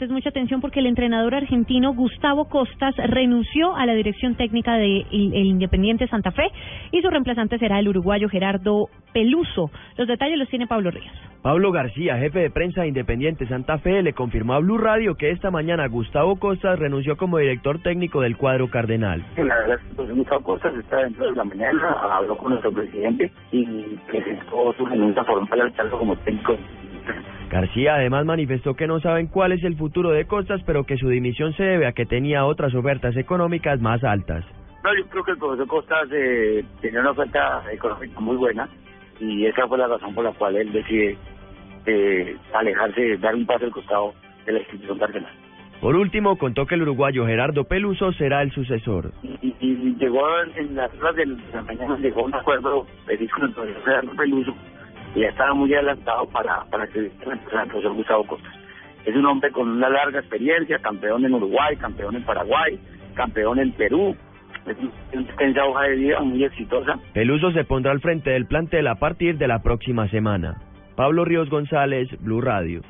Entonces, mucha atención porque el entrenador argentino Gustavo Costas renunció a la dirección técnica de el Independiente Santa Fe y su reemplazante será el uruguayo Gerardo Peluso. Los detalles los tiene Pablo Ríos. Pablo García, jefe de prensa de Independiente Santa Fe, le confirmó a Blue Radio que esta mañana Gustavo Costas renunció como director técnico del cuadro cardenal. La verdad es que pues, Gustavo Costas está dentro de la mañana, habló con nuestro presidente y presentó su renuncia formal al cargo como técnico García además manifestó que no saben cuál es el futuro de Costas, pero que su dimisión se debe a que tenía otras ofertas económicas más altas. No, yo creo que el profesor Costas eh, tenía una oferta económica muy buena y esa fue la razón por la cual él decide eh, alejarse, dar un paso al costado de la institución cardenal. Por último, contó que el uruguayo Gerardo Peluso será el sucesor. Y, llegó en las horas de la mañana, llegó un acuerdo con el profesor Gerardo Peluso ya estaba muy adelantado para, para que el profesor Gustavo Costas. Es un hombre con una larga experiencia, campeón en Uruguay, campeón en Paraguay, campeón en Perú, es una hoja de vida muy exitosa. Peluso se pondrá al frente del plantel a partir de la próxima semana. Pablo Ríos González, Blue Radio.